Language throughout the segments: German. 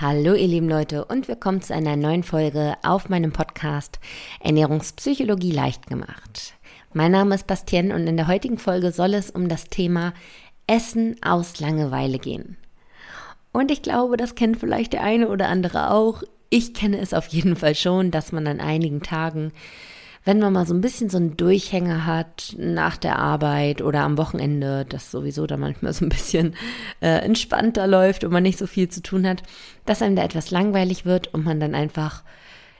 Hallo ihr lieben Leute und willkommen zu einer neuen Folge auf meinem Podcast Ernährungspsychologie leicht gemacht. Mein Name ist Bastien und in der heutigen Folge soll es um das Thema Essen aus Langeweile gehen. Und ich glaube, das kennt vielleicht der eine oder andere auch. Ich kenne es auf jeden Fall schon, dass man an einigen Tagen wenn man mal so ein bisschen so einen Durchhänger hat nach der Arbeit oder am Wochenende, das sowieso da manchmal so ein bisschen äh, entspannter läuft und man nicht so viel zu tun hat, dass einem da etwas langweilig wird und man dann einfach,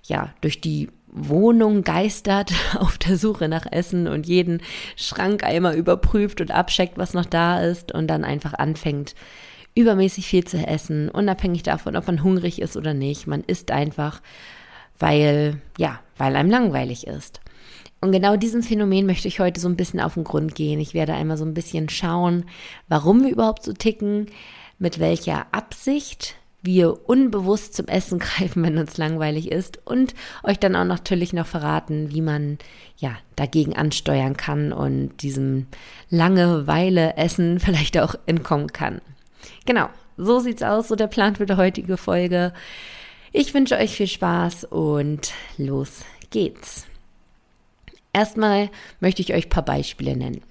ja, durch die Wohnung geistert auf der Suche nach Essen und jeden Schrank einmal überprüft und abcheckt, was noch da ist und dann einfach anfängt, übermäßig viel zu essen, unabhängig davon, ob man hungrig ist oder nicht. Man isst einfach, weil, ja, weil einem langweilig ist. Und genau diesem Phänomen möchte ich heute so ein bisschen auf den Grund gehen. Ich werde einmal so ein bisschen schauen, warum wir überhaupt so ticken, mit welcher Absicht wir unbewusst zum Essen greifen, wenn uns langweilig ist und euch dann auch natürlich noch verraten, wie man ja dagegen ansteuern kann und diesem Langeweile Essen vielleicht auch entkommen kann. Genau, so sieht's aus, so der Plan für die heutige Folge. Ich wünsche euch viel Spaß und los geht's. Erstmal möchte ich euch ein paar Beispiele nennen,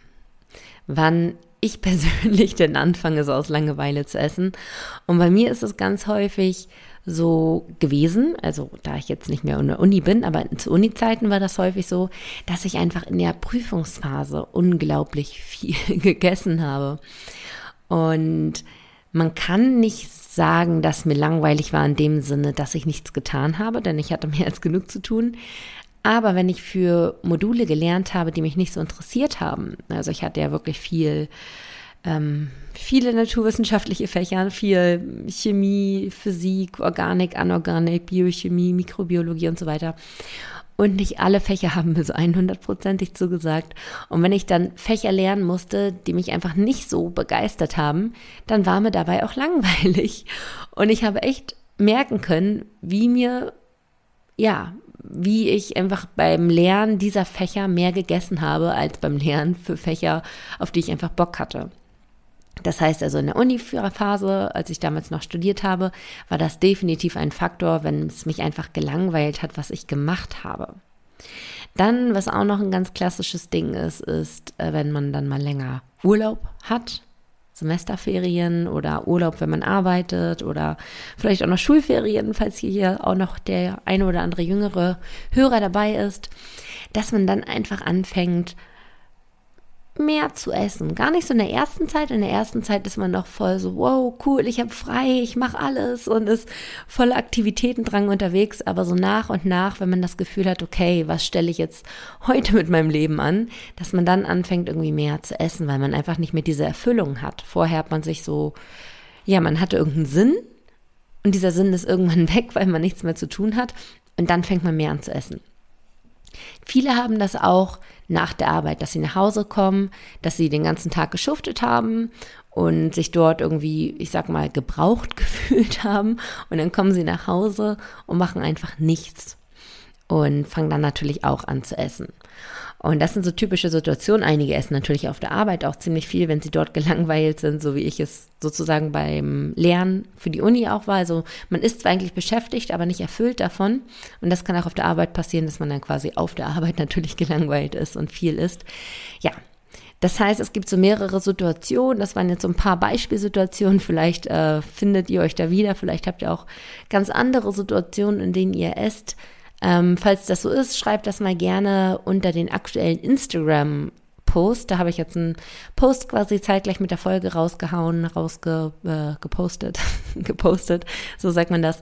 wann ich persönlich denn anfange, so aus Langeweile zu essen. Und bei mir ist es ganz häufig so gewesen, also da ich jetzt nicht mehr in der Uni bin, aber zu Uni-Zeiten war das häufig so, dass ich einfach in der Prüfungsphase unglaublich viel gegessen habe. Und man kann nicht sagen, dass mir langweilig war in dem Sinne, dass ich nichts getan habe, denn ich hatte mehr als genug zu tun. Aber wenn ich für Module gelernt habe, die mich nicht so interessiert haben, also ich hatte ja wirklich viel, ähm, viele naturwissenschaftliche Fächer, viel Chemie, Physik, Organik, Anorganik, Biochemie, Mikrobiologie und so weiter. Und nicht alle Fächer haben mir so 100%ig zugesagt. Und wenn ich dann Fächer lernen musste, die mich einfach nicht so begeistert haben, dann war mir dabei auch langweilig. Und ich habe echt merken können, wie mir, ja, wie ich einfach beim Lernen dieser Fächer mehr gegessen habe als beim Lernen für Fächer, auf die ich einfach Bock hatte. Das heißt also in der Uni-Phase, als ich damals noch studiert habe, war das definitiv ein Faktor, wenn es mich einfach gelangweilt hat, was ich gemacht habe. Dann, was auch noch ein ganz klassisches Ding ist, ist, äh, wenn man dann mal länger Urlaub hat, Semesterferien oder Urlaub, wenn man arbeitet oder vielleicht auch noch Schulferien, falls hier auch noch der eine oder andere jüngere Hörer dabei ist, dass man dann einfach anfängt, mehr zu essen. Gar nicht so in der ersten Zeit. In der ersten Zeit ist man noch voll so, wow, cool, ich habe frei, ich mache alles und ist voller Aktivitätendrang unterwegs. Aber so nach und nach, wenn man das Gefühl hat, okay, was stelle ich jetzt heute mit meinem Leben an, dass man dann anfängt, irgendwie mehr zu essen, weil man einfach nicht mehr diese Erfüllung hat. Vorher hat man sich so, ja, man hatte irgendeinen Sinn und dieser Sinn ist irgendwann weg, weil man nichts mehr zu tun hat. Und dann fängt man mehr an zu essen. Viele haben das auch nach der Arbeit, dass sie nach Hause kommen, dass sie den ganzen Tag geschuftet haben und sich dort irgendwie, ich sag mal, gebraucht gefühlt haben. Und dann kommen sie nach Hause und machen einfach nichts und fangen dann natürlich auch an zu essen. Und das sind so typische Situationen. Einige essen natürlich auf der Arbeit auch ziemlich viel, wenn sie dort gelangweilt sind, so wie ich es sozusagen beim Lernen für die Uni auch war. Also man ist zwar eigentlich beschäftigt, aber nicht erfüllt davon. Und das kann auch auf der Arbeit passieren, dass man dann quasi auf der Arbeit natürlich gelangweilt ist und viel isst. Ja, das heißt, es gibt so mehrere Situationen. Das waren jetzt so ein paar Beispielsituationen. Vielleicht äh, findet ihr euch da wieder. Vielleicht habt ihr auch ganz andere Situationen, in denen ihr esst. Ähm, falls das so ist, schreibt das mal gerne unter den aktuellen Instagram Post. Da habe ich jetzt einen Post quasi zeitgleich mit der Folge rausgehauen, rausgepostet, äh, gepostet, so sagt man das.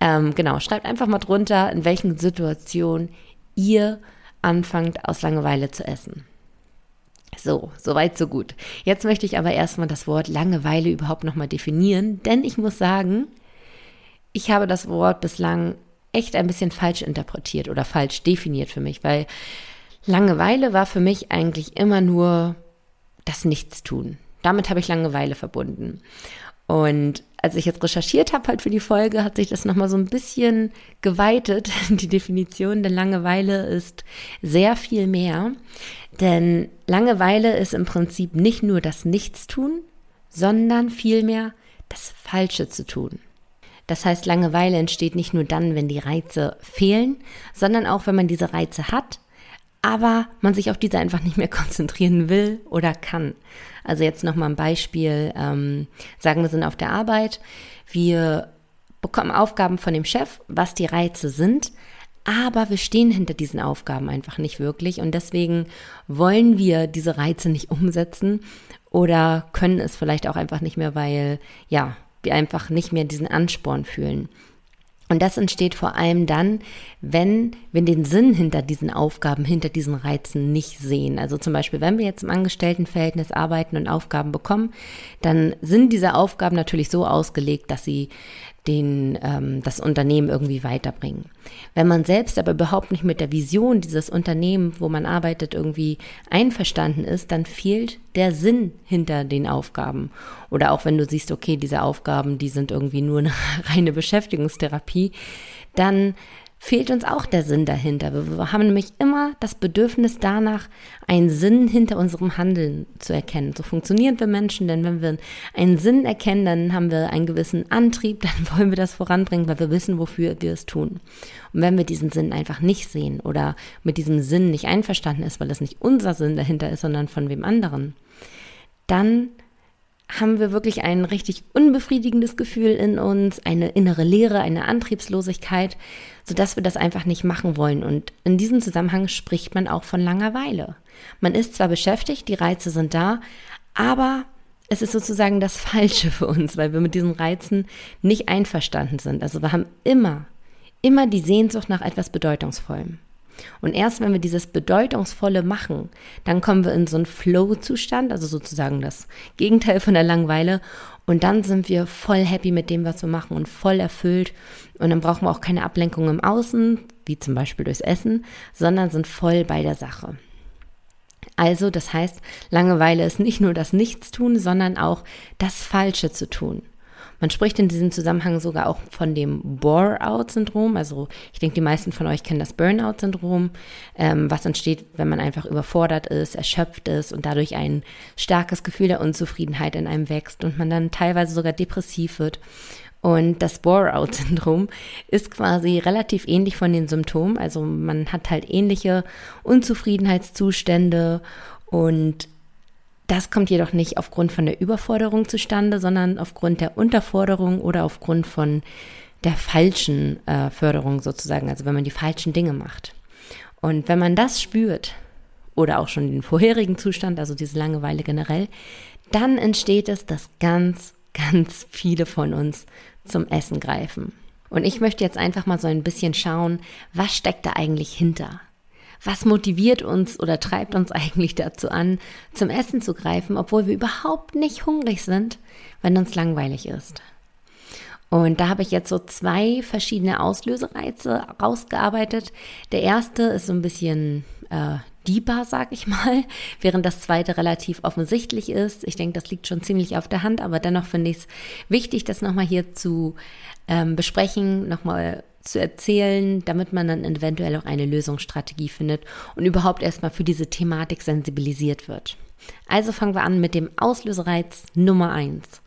Ähm, genau, schreibt einfach mal drunter, in welchen Situationen ihr anfangt, aus Langeweile zu essen. So, soweit, so gut. Jetzt möchte ich aber erstmal das Wort Langeweile überhaupt nochmal definieren, denn ich muss sagen, ich habe das Wort bislang echt ein bisschen falsch interpretiert oder falsch definiert für mich, weil Langeweile war für mich eigentlich immer nur das Nichtstun. Damit habe ich Langeweile verbunden. Und als ich jetzt recherchiert habe halt für die Folge, hat sich das nochmal so ein bisschen geweitet. Die Definition der Langeweile ist sehr viel mehr. Denn Langeweile ist im Prinzip nicht nur das Nichtstun, sondern vielmehr das Falsche zu tun. Das heißt, Langeweile entsteht nicht nur dann, wenn die Reize fehlen, sondern auch, wenn man diese Reize hat, aber man sich auf diese einfach nicht mehr konzentrieren will oder kann. Also jetzt nochmal ein Beispiel. Ähm, sagen wir sind auf der Arbeit. Wir bekommen Aufgaben von dem Chef, was die Reize sind, aber wir stehen hinter diesen Aufgaben einfach nicht wirklich und deswegen wollen wir diese Reize nicht umsetzen oder können es vielleicht auch einfach nicht mehr, weil ja, wir einfach nicht mehr diesen Ansporn fühlen. Und das entsteht vor allem dann, wenn wir den Sinn hinter diesen Aufgaben, hinter diesen Reizen nicht sehen. Also zum Beispiel, wenn wir jetzt im Angestelltenverhältnis arbeiten und Aufgaben bekommen, dann sind diese Aufgaben natürlich so ausgelegt, dass sie den, ähm, das Unternehmen irgendwie weiterbringen. Wenn man selbst aber überhaupt nicht mit der Vision dieses Unternehmens, wo man arbeitet, irgendwie einverstanden ist, dann fehlt der Sinn hinter den Aufgaben. Oder auch wenn du siehst, okay, diese Aufgaben, die sind irgendwie nur eine reine Beschäftigungstherapie, dann fehlt uns auch der Sinn dahinter. Wir haben nämlich immer das Bedürfnis danach, einen Sinn hinter unserem Handeln zu erkennen. So funktionieren wir Menschen, denn wenn wir einen Sinn erkennen, dann haben wir einen gewissen Antrieb, dann wollen wir das voranbringen, weil wir wissen, wofür wir es tun. Und wenn wir diesen Sinn einfach nicht sehen oder mit diesem Sinn nicht einverstanden ist, weil es nicht unser Sinn dahinter ist, sondern von wem anderen, dann haben wir wirklich ein richtig unbefriedigendes Gefühl in uns, eine innere Leere, eine Antriebslosigkeit, sodass wir das einfach nicht machen wollen. Und in diesem Zusammenhang spricht man auch von Langeweile. Man ist zwar beschäftigt, die Reize sind da, aber es ist sozusagen das Falsche für uns, weil wir mit diesen Reizen nicht einverstanden sind. Also wir haben immer, immer die Sehnsucht nach etwas Bedeutungsvollem. Und erst wenn wir dieses Bedeutungsvolle machen, dann kommen wir in so einen Flow-Zustand, also sozusagen das Gegenteil von der Langeweile. Und dann sind wir voll happy mit dem, was wir machen und voll erfüllt. Und dann brauchen wir auch keine Ablenkung im Außen, wie zum Beispiel durchs Essen, sondern sind voll bei der Sache. Also, das heißt, Langeweile ist nicht nur das Nichtstun, sondern auch das Falsche zu tun. Man spricht in diesem Zusammenhang sogar auch von dem Bore-out-Syndrom. Also ich denke, die meisten von euch kennen das Burnout-Syndrom, ähm, was entsteht, wenn man einfach überfordert ist, erschöpft ist und dadurch ein starkes Gefühl der Unzufriedenheit in einem wächst und man dann teilweise sogar depressiv wird. Und das Bore-out-Syndrom ist quasi relativ ähnlich von den Symptomen. Also man hat halt ähnliche Unzufriedenheitszustände und das kommt jedoch nicht aufgrund von der Überforderung zustande, sondern aufgrund der Unterforderung oder aufgrund von der falschen äh, Förderung sozusagen, also wenn man die falschen Dinge macht. Und wenn man das spürt, oder auch schon den vorherigen Zustand, also diese Langeweile generell, dann entsteht es, dass ganz, ganz viele von uns zum Essen greifen. Und ich möchte jetzt einfach mal so ein bisschen schauen, was steckt da eigentlich hinter? Was motiviert uns oder treibt uns eigentlich dazu an, zum Essen zu greifen, obwohl wir überhaupt nicht hungrig sind, wenn uns langweilig ist. Und da habe ich jetzt so zwei verschiedene Auslösereize rausgearbeitet. Der erste ist so ein bisschen äh, deeper, sag ich mal, während das zweite relativ offensichtlich ist. Ich denke, das liegt schon ziemlich auf der Hand, aber dennoch finde ich es wichtig, das nochmal hier zu ähm, besprechen, nochmal zu erzählen, damit man dann eventuell auch eine Lösungsstrategie findet und überhaupt erstmal für diese Thematik sensibilisiert wird. Also fangen wir an mit dem Auslösereiz Nummer eins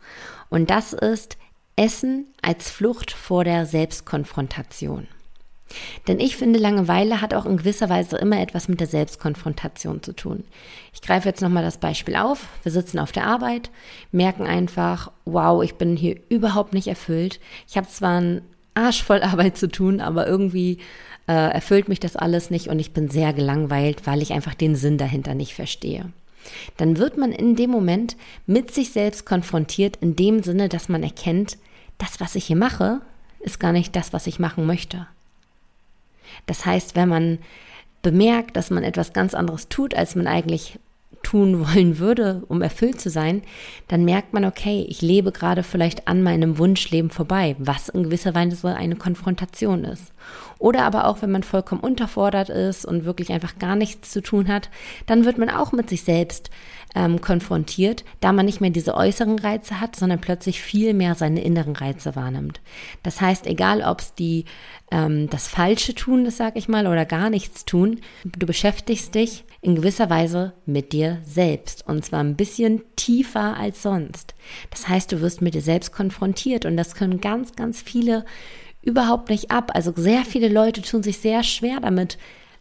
Und das ist Essen als Flucht vor der Selbstkonfrontation. Denn ich finde, Langeweile hat auch in gewisser Weise immer etwas mit der Selbstkonfrontation zu tun. Ich greife jetzt nochmal das Beispiel auf. Wir sitzen auf der Arbeit, merken einfach, wow, ich bin hier überhaupt nicht erfüllt. Ich habe zwar einen Arsch voll Arbeit zu tun, aber irgendwie äh, erfüllt mich das alles nicht und ich bin sehr gelangweilt, weil ich einfach den Sinn dahinter nicht verstehe. Dann wird man in dem Moment mit sich selbst konfrontiert, in dem Sinne, dass man erkennt, das, was ich hier mache, ist gar nicht das, was ich machen möchte. Das heißt, wenn man bemerkt, dass man etwas ganz anderes tut, als man eigentlich tun wollen würde, um erfüllt zu sein, dann merkt man, okay, ich lebe gerade vielleicht an meinem Wunschleben vorbei, was in gewisser Weise eine Konfrontation ist. Oder aber auch, wenn man vollkommen unterfordert ist und wirklich einfach gar nichts zu tun hat, dann wird man auch mit sich selbst ähm, konfrontiert, da man nicht mehr diese äußeren Reize hat, sondern plötzlich viel mehr seine inneren Reize wahrnimmt. Das heißt, egal ob es die ähm, das Falsche tun ist, sag ich mal, oder gar nichts tun, du beschäftigst dich in gewisser Weise mit dir selbst und zwar ein bisschen tiefer als sonst. Das heißt, du wirst mit dir selbst konfrontiert und das können ganz, ganz viele überhaupt nicht ab. Also sehr viele Leute tun sich sehr schwer damit,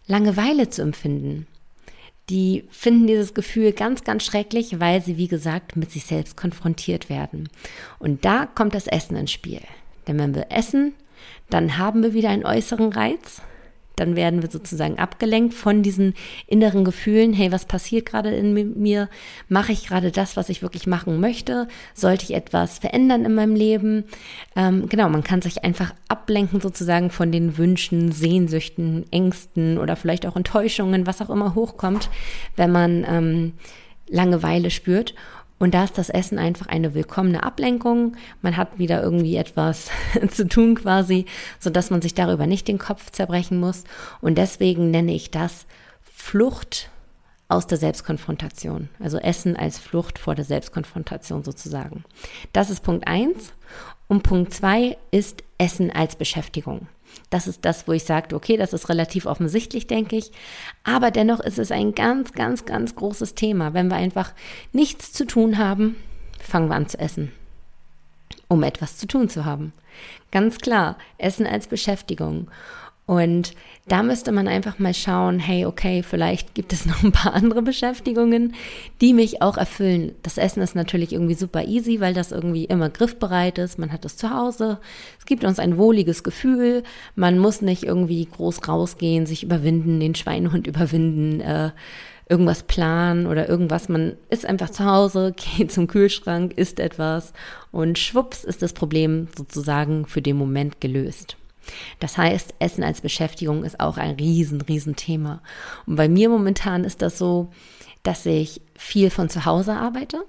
Langeweile zu empfinden. Die finden dieses Gefühl ganz, ganz schrecklich, weil sie, wie gesagt, mit sich selbst konfrontiert werden. Und da kommt das Essen ins Spiel. Denn wenn wir essen, dann haben wir wieder einen äußeren Reiz, dann werden wir sozusagen abgelenkt von diesen inneren Gefühlen. Hey, was passiert gerade in mir? Mache ich gerade das, was ich wirklich machen möchte? Sollte ich etwas verändern in meinem Leben? Ähm, genau, man kann sich einfach ablenken sozusagen von den Wünschen, Sehnsüchten, Ängsten oder vielleicht auch Enttäuschungen, was auch immer hochkommt, wenn man ähm, Langeweile spürt. Und da ist das Essen einfach eine willkommene Ablenkung. Man hat wieder irgendwie etwas zu tun quasi, so dass man sich darüber nicht den Kopf zerbrechen muss. Und deswegen nenne ich das Flucht aus der Selbstkonfrontation. Also Essen als Flucht vor der Selbstkonfrontation sozusagen. Das ist Punkt eins. Und Punkt zwei ist Essen als Beschäftigung. Das ist das, wo ich sagte, okay, das ist relativ offensichtlich, denke ich. Aber dennoch ist es ein ganz, ganz, ganz großes Thema. Wenn wir einfach nichts zu tun haben, fangen wir an zu essen, um etwas zu tun zu haben. Ganz klar, Essen als Beschäftigung. Und da müsste man einfach mal schauen, hey, okay, vielleicht gibt es noch ein paar andere Beschäftigungen, die mich auch erfüllen. Das Essen ist natürlich irgendwie super easy, weil das irgendwie immer griffbereit ist. Man hat es zu Hause. Es gibt uns ein wohliges Gefühl. Man muss nicht irgendwie groß rausgehen, sich überwinden, den Schweinehund überwinden, äh, irgendwas planen oder irgendwas. Man ist einfach zu Hause, geht zum Kühlschrank, isst etwas und schwupps ist das Problem sozusagen für den Moment gelöst. Das heißt, Essen als Beschäftigung ist auch ein riesen, riesen Thema. Und bei mir momentan ist das so, dass ich viel von zu Hause arbeite,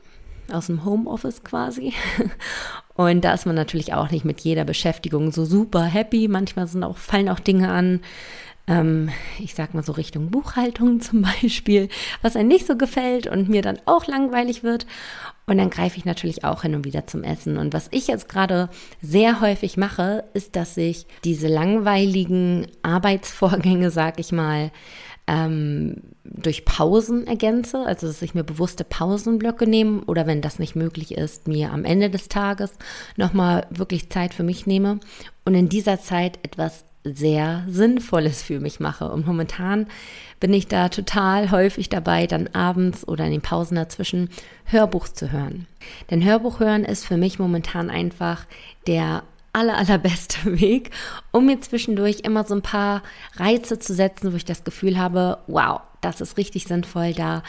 aus dem Homeoffice quasi. Und da ist man natürlich auch nicht mit jeder Beschäftigung so super happy. Manchmal sind auch, fallen auch Dinge an, ähm, ich sag mal so Richtung Buchhaltung zum Beispiel, was einem nicht so gefällt und mir dann auch langweilig wird. Und dann greife ich natürlich auch hin und wieder zum Essen. Und was ich jetzt gerade sehr häufig mache, ist, dass ich diese langweiligen Arbeitsvorgänge, sag ich mal, ähm, durch Pausen ergänze, also dass ich mir bewusste Pausenblöcke nehme oder wenn das nicht möglich ist, mir am Ende des Tages nochmal wirklich Zeit für mich nehme und in dieser Zeit etwas sehr Sinnvolles für mich mache. Und momentan bin ich da total häufig dabei, dann abends oder in den Pausen dazwischen Hörbuch zu hören. Denn Hörbuch hören ist für mich momentan einfach der aller, allerbeste Weg, um mir zwischendurch immer so ein paar Reize zu setzen, wo ich das Gefühl habe, wow, das ist richtig sinnvoll, da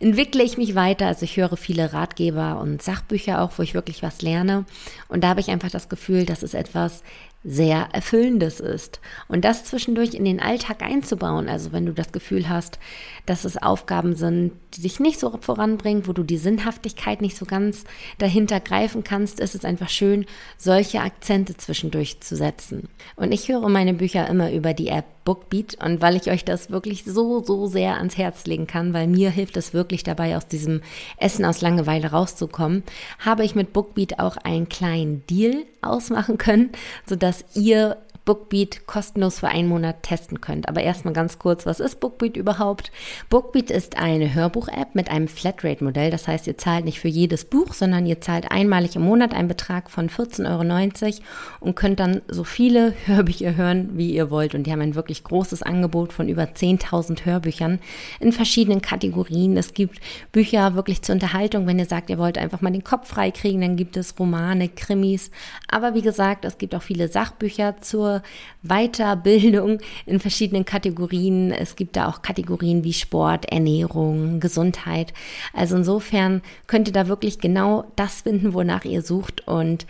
entwickle ich mich weiter. Also ich höre viele Ratgeber und Sachbücher auch, wo ich wirklich was lerne. Und da habe ich einfach das Gefühl, das ist etwas sehr Erfüllendes ist. Und das zwischendurch in den Alltag einzubauen. Also wenn du das Gefühl hast, dass es Aufgaben sind, die dich nicht so voranbringen, wo du die Sinnhaftigkeit nicht so ganz dahinter greifen kannst, ist es einfach schön, solche Akzente zwischendurch zu setzen. Und ich höre meine Bücher immer über die App Bookbeat und weil ich euch das wirklich so, so sehr ans Herz legen kann, weil mir hilft es wirklich dabei, aus diesem Essen aus Langeweile rauszukommen, habe ich mit Bookbeat auch einen kleinen Deal ausmachen können, sodass ihr Bookbeat kostenlos für einen Monat testen könnt. Aber erstmal ganz kurz, was ist Bookbeat überhaupt? Bookbeat ist eine Hörbuch-App mit einem Flatrate-Modell. Das heißt, ihr zahlt nicht für jedes Buch, sondern ihr zahlt einmalig im Monat einen Betrag von 14,90 Euro und könnt dann so viele Hörbücher hören, wie ihr wollt. Und die haben ein wirklich großes Angebot von über 10.000 Hörbüchern in verschiedenen Kategorien. Es gibt Bücher wirklich zur Unterhaltung. Wenn ihr sagt, ihr wollt einfach mal den Kopf frei kriegen, dann gibt es Romane, Krimis. Aber wie gesagt, es gibt auch viele Sachbücher zur Weiterbildung in verschiedenen Kategorien. Es gibt da auch Kategorien wie Sport, Ernährung, Gesundheit. Also insofern könnt ihr da wirklich genau das finden, wonach ihr sucht und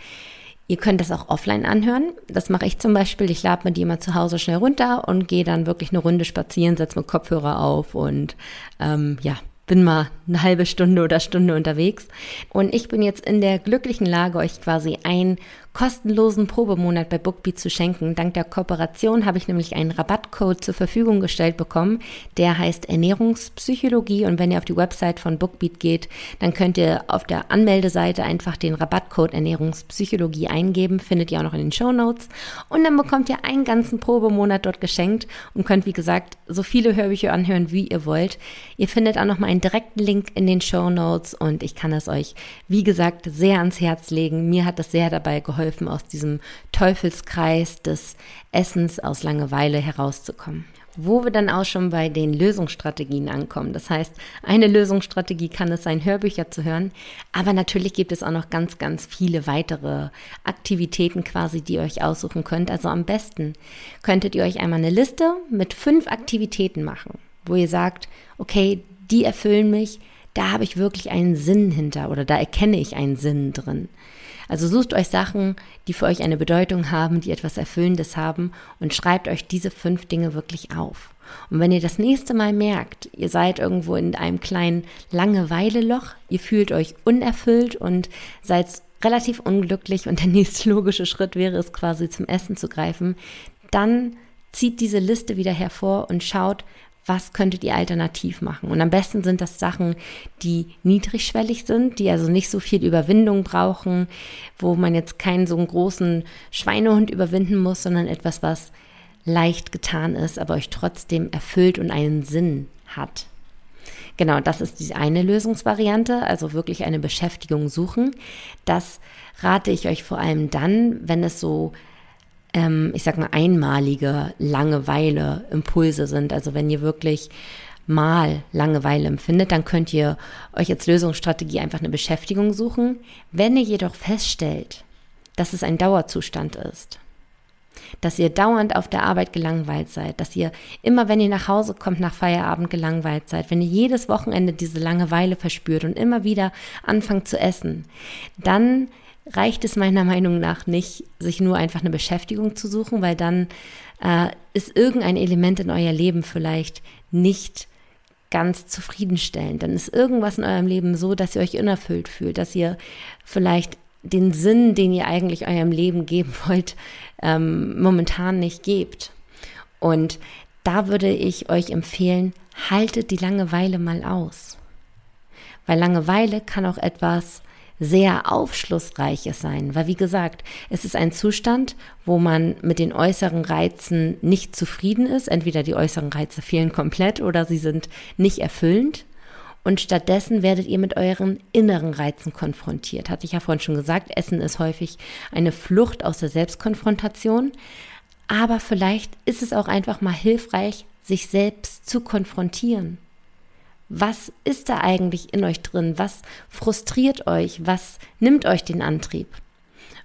Ihr könnt das auch offline anhören. Das mache ich zum Beispiel. Ich lade mir die immer zu Hause schnell runter und gehe dann wirklich eine Runde spazieren, setze mir Kopfhörer auf und ähm, ja, bin mal eine halbe Stunde oder Stunde unterwegs. Und ich bin jetzt in der glücklichen Lage, euch quasi einen kostenlosen Probemonat bei Bookbeat zu schenken. Dank der Kooperation habe ich nämlich einen Rabatt Rabattcode zur Verfügung gestellt bekommen. Der heißt Ernährungspsychologie und wenn ihr auf die Website von Bookbeat geht, dann könnt ihr auf der Anmeldeseite einfach den Rabattcode Ernährungspsychologie eingeben, findet ihr auch noch in den Show Notes und dann bekommt ihr einen ganzen Probemonat dort geschenkt und könnt wie gesagt so viele Hörbücher anhören, wie ihr wollt. Ihr findet auch noch mal einen direkten Link in den Show Notes und ich kann es euch wie gesagt sehr ans Herz legen. Mir hat das sehr dabei geholfen aus diesem Teufelskreis des Essens aus Langeweile herauszukommen. Wo wir dann auch schon bei den Lösungsstrategien ankommen. Das heißt, eine Lösungsstrategie kann es sein, Hörbücher zu hören, aber natürlich gibt es auch noch ganz, ganz viele weitere Aktivitäten quasi, die ihr euch aussuchen könnt. Also am besten könntet ihr euch einmal eine Liste mit fünf Aktivitäten machen, wo ihr sagt, okay, die erfüllen mich, da habe ich wirklich einen Sinn hinter oder da erkenne ich einen Sinn drin. Also sucht euch Sachen, die für euch eine Bedeutung haben, die etwas Erfüllendes haben und schreibt euch diese fünf Dinge wirklich auf. Und wenn ihr das nächste Mal merkt, ihr seid irgendwo in einem kleinen Langeweileloch, ihr fühlt euch unerfüllt und seid relativ unglücklich und der nächste logische Schritt wäre es quasi zum Essen zu greifen, dann zieht diese Liste wieder hervor und schaut, was könntet ihr alternativ machen? Und am besten sind das Sachen, die niedrigschwellig sind, die also nicht so viel Überwindung brauchen, wo man jetzt keinen so einen großen Schweinehund überwinden muss, sondern etwas, was leicht getan ist, aber euch trotzdem erfüllt und einen Sinn hat. Genau, das ist die eine Lösungsvariante, also wirklich eine Beschäftigung suchen. Das rate ich euch vor allem dann, wenn es so ähm, ich sag mal, einmalige Langeweile Impulse sind. Also wenn ihr wirklich mal Langeweile empfindet, dann könnt ihr euch als Lösungsstrategie einfach eine Beschäftigung suchen. Wenn ihr jedoch feststellt, dass es ein Dauerzustand ist, dass ihr dauernd auf der Arbeit gelangweilt seid, dass ihr immer, wenn ihr nach Hause kommt, nach Feierabend gelangweilt seid, wenn ihr jedes Wochenende diese Langeweile verspürt und immer wieder anfangt zu essen, dann reicht es meiner Meinung nach nicht, sich nur einfach eine Beschäftigung zu suchen, weil dann äh, ist irgendein Element in euer Leben vielleicht nicht ganz zufriedenstellend. Dann ist irgendwas in eurem Leben so, dass ihr euch unerfüllt fühlt, dass ihr vielleicht den Sinn, den ihr eigentlich eurem Leben geben wollt, ähm, momentan nicht gebt. Und da würde ich euch empfehlen, haltet die Langeweile mal aus. Weil Langeweile kann auch etwas sehr aufschlussreiches sein, weil wie gesagt, es ist ein Zustand, wo man mit den äußeren Reizen nicht zufrieden ist. Entweder die äußeren Reize fehlen komplett oder sie sind nicht erfüllend. Und stattdessen werdet ihr mit euren inneren Reizen konfrontiert. Hatte ich ja vorhin schon gesagt, Essen ist häufig eine Flucht aus der Selbstkonfrontation. Aber vielleicht ist es auch einfach mal hilfreich, sich selbst zu konfrontieren was ist da eigentlich in euch drin? Was frustriert euch? Was nimmt euch den Antrieb?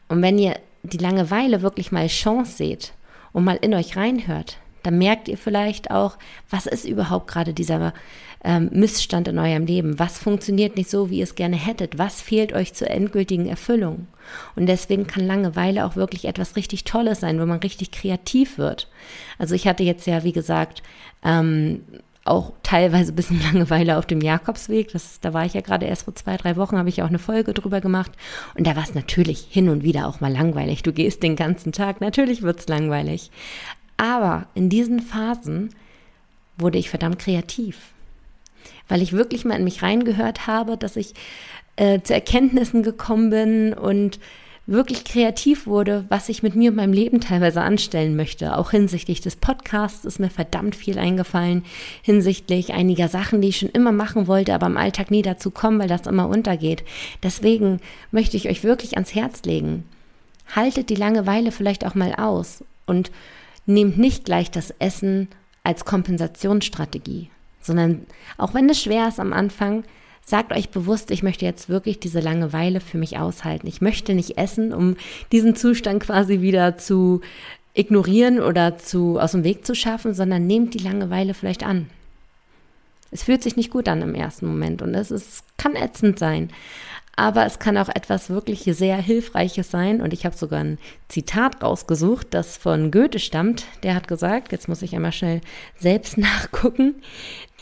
Und wenn ihr die Langeweile wirklich mal Chance seht und mal in euch reinhört, dann merkt ihr vielleicht auch, was ist überhaupt gerade dieser ähm, Missstand in eurem Leben? Was funktioniert nicht so, wie ihr es gerne hättet? Was fehlt euch zur endgültigen Erfüllung? Und deswegen kann Langeweile auch wirklich etwas richtig Tolles sein, wo man richtig kreativ wird. Also ich hatte jetzt ja, wie gesagt, ähm, auch teilweise ein bisschen Langeweile auf dem Jakobsweg. Das, da war ich ja gerade erst vor zwei, drei Wochen, habe ich auch eine Folge drüber gemacht. Und da war es natürlich hin und wieder auch mal langweilig. Du gehst den ganzen Tag, natürlich wird es langweilig. Aber in diesen Phasen wurde ich verdammt kreativ. Weil ich wirklich mal in mich reingehört habe, dass ich äh, zu Erkenntnissen gekommen bin und wirklich kreativ wurde, was ich mit mir und meinem Leben teilweise anstellen möchte. Auch hinsichtlich des Podcasts ist mir verdammt viel eingefallen, hinsichtlich einiger Sachen, die ich schon immer machen wollte, aber im Alltag nie dazu kommen, weil das immer untergeht. Deswegen möchte ich euch wirklich ans Herz legen. Haltet die Langeweile vielleicht auch mal aus und nehmt nicht gleich das Essen als Kompensationsstrategie, sondern auch wenn es schwer ist am Anfang, sagt euch bewusst, ich möchte jetzt wirklich diese Langeweile für mich aushalten. Ich möchte nicht essen, um diesen Zustand quasi wieder zu ignorieren oder zu, aus dem Weg zu schaffen, sondern nehmt die Langeweile vielleicht an. Es fühlt sich nicht gut an im ersten Moment und es ist, kann ätzend sein. Aber es kann auch etwas wirklich sehr Hilfreiches sein. Und ich habe sogar ein Zitat rausgesucht, das von Goethe stammt. Der hat gesagt, jetzt muss ich einmal schnell selbst nachgucken,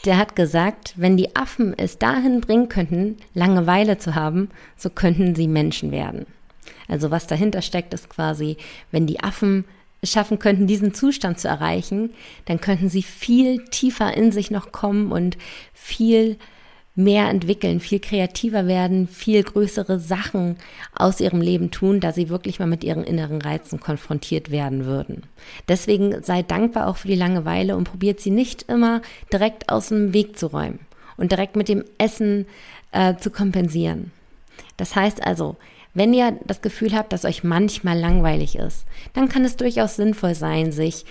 der hat gesagt, wenn die Affen es dahin bringen könnten, Langeweile zu haben, so könnten sie Menschen werden. Also was dahinter steckt, ist quasi, wenn die Affen es schaffen könnten, diesen Zustand zu erreichen, dann könnten sie viel tiefer in sich noch kommen und viel mehr entwickeln, viel kreativer werden, viel größere Sachen aus ihrem Leben tun, da sie wirklich mal mit ihren inneren Reizen konfrontiert werden würden. Deswegen sei dankbar auch für die Langeweile und probiert sie nicht immer direkt aus dem Weg zu räumen und direkt mit dem Essen äh, zu kompensieren. Das heißt also, wenn ihr das Gefühl habt, dass euch manchmal langweilig ist, dann kann es durchaus sinnvoll sein, sich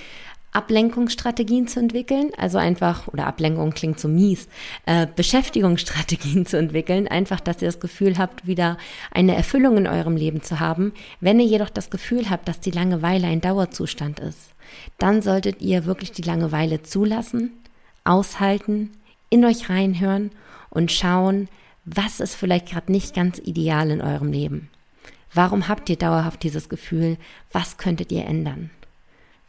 Ablenkungsstrategien zu entwickeln, also einfach, oder Ablenkung klingt so mies, äh, Beschäftigungsstrategien zu entwickeln, einfach, dass ihr das Gefühl habt, wieder eine Erfüllung in eurem Leben zu haben. Wenn ihr jedoch das Gefühl habt, dass die Langeweile ein Dauerzustand ist, dann solltet ihr wirklich die Langeweile zulassen, aushalten, in euch reinhören und schauen, was ist vielleicht gerade nicht ganz ideal in eurem Leben. Warum habt ihr dauerhaft dieses Gefühl? Was könntet ihr ändern?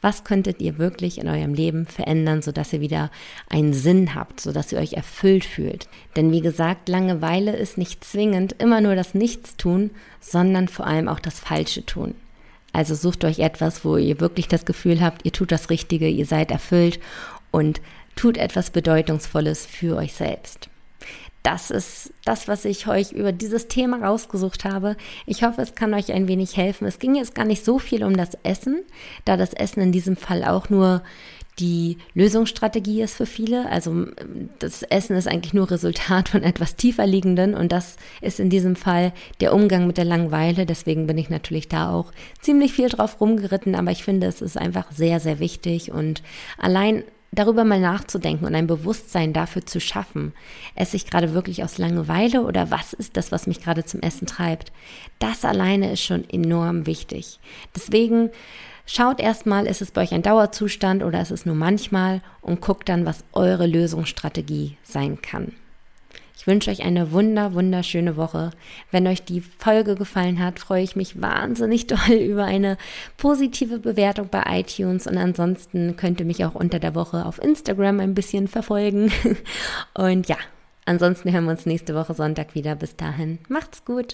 Was könntet ihr wirklich in eurem Leben verändern, sodass ihr wieder einen Sinn habt, sodass ihr euch erfüllt fühlt? Denn wie gesagt, Langeweile ist nicht zwingend immer nur das Nichtstun, sondern vor allem auch das Falsche tun. Also sucht euch etwas, wo ihr wirklich das Gefühl habt, ihr tut das Richtige, ihr seid erfüllt und tut etwas Bedeutungsvolles für euch selbst das ist das, was ich euch über dieses Thema rausgesucht habe. Ich hoffe, es kann euch ein wenig helfen. Es ging jetzt gar nicht so viel um das Essen, da das Essen in diesem Fall auch nur die Lösungsstrategie ist für viele. Also das Essen ist eigentlich nur Resultat von etwas tiefer liegenden und das ist in diesem Fall der Umgang mit der Langeweile. Deswegen bin ich natürlich da auch ziemlich viel drauf rumgeritten, aber ich finde, es ist einfach sehr, sehr wichtig und allein darüber mal nachzudenken und ein Bewusstsein dafür zu schaffen, esse ich gerade wirklich aus Langeweile oder was ist das, was mich gerade zum Essen treibt, das alleine ist schon enorm wichtig. Deswegen schaut erstmal, ist es bei euch ein Dauerzustand oder ist es nur manchmal und guckt dann, was eure Lösungsstrategie sein kann. Ich wünsche euch eine wunder, wunderschöne Woche. Wenn euch die Folge gefallen hat, freue ich mich wahnsinnig doll über eine positive Bewertung bei iTunes und ansonsten könnt ihr mich auch unter der Woche auf Instagram ein bisschen verfolgen. Und ja, ansonsten hören wir uns nächste Woche Sonntag wieder. Bis dahin, macht's gut.